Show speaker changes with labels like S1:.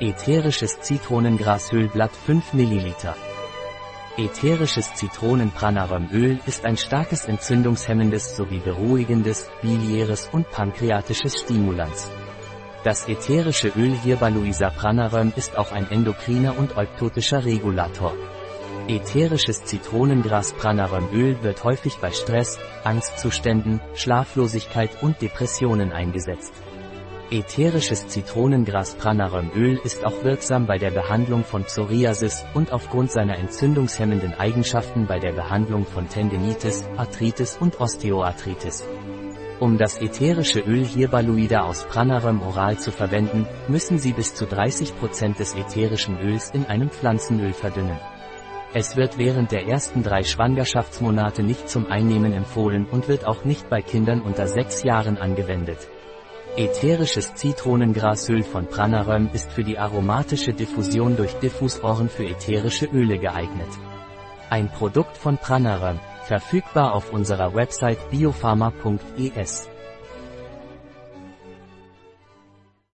S1: Ätherisches Zitronengrashölblatt 5 ml. Ätherisches Zitronenpranarömöl ist ein starkes entzündungshemmendes sowie beruhigendes, biliäres und pankreatisches Stimulans. Das ätherische Öl Hirbaluisa pranaröm ist auch ein endokriner und euptotischer Regulator. Ätherisches Zitronengras Pranarömöl wird häufig bei Stress, Angstzuständen, Schlaflosigkeit und Depressionen eingesetzt. Ätherisches Zitronengras Pranarömöl ist auch wirksam bei der Behandlung von Psoriasis und aufgrund seiner entzündungshemmenden Eigenschaften bei der Behandlung von Tendinitis, Arthritis und Osteoarthritis. Um das ätherische Öl Hirbaluida aus Pranaröm oral zu verwenden, müssen Sie bis zu 30% des ätherischen Öls in einem Pflanzenöl verdünnen. Es wird während der ersten drei Schwangerschaftsmonate nicht zum Einnehmen empfohlen und wird auch nicht bei Kindern unter sechs Jahren angewendet. Ätherisches Zitronengrasöl von Pranaröm ist für die aromatische Diffusion durch Diffusoren für ätherische Öle geeignet. Ein Produkt von Pranaröm, verfügbar auf unserer Website biopharma.es.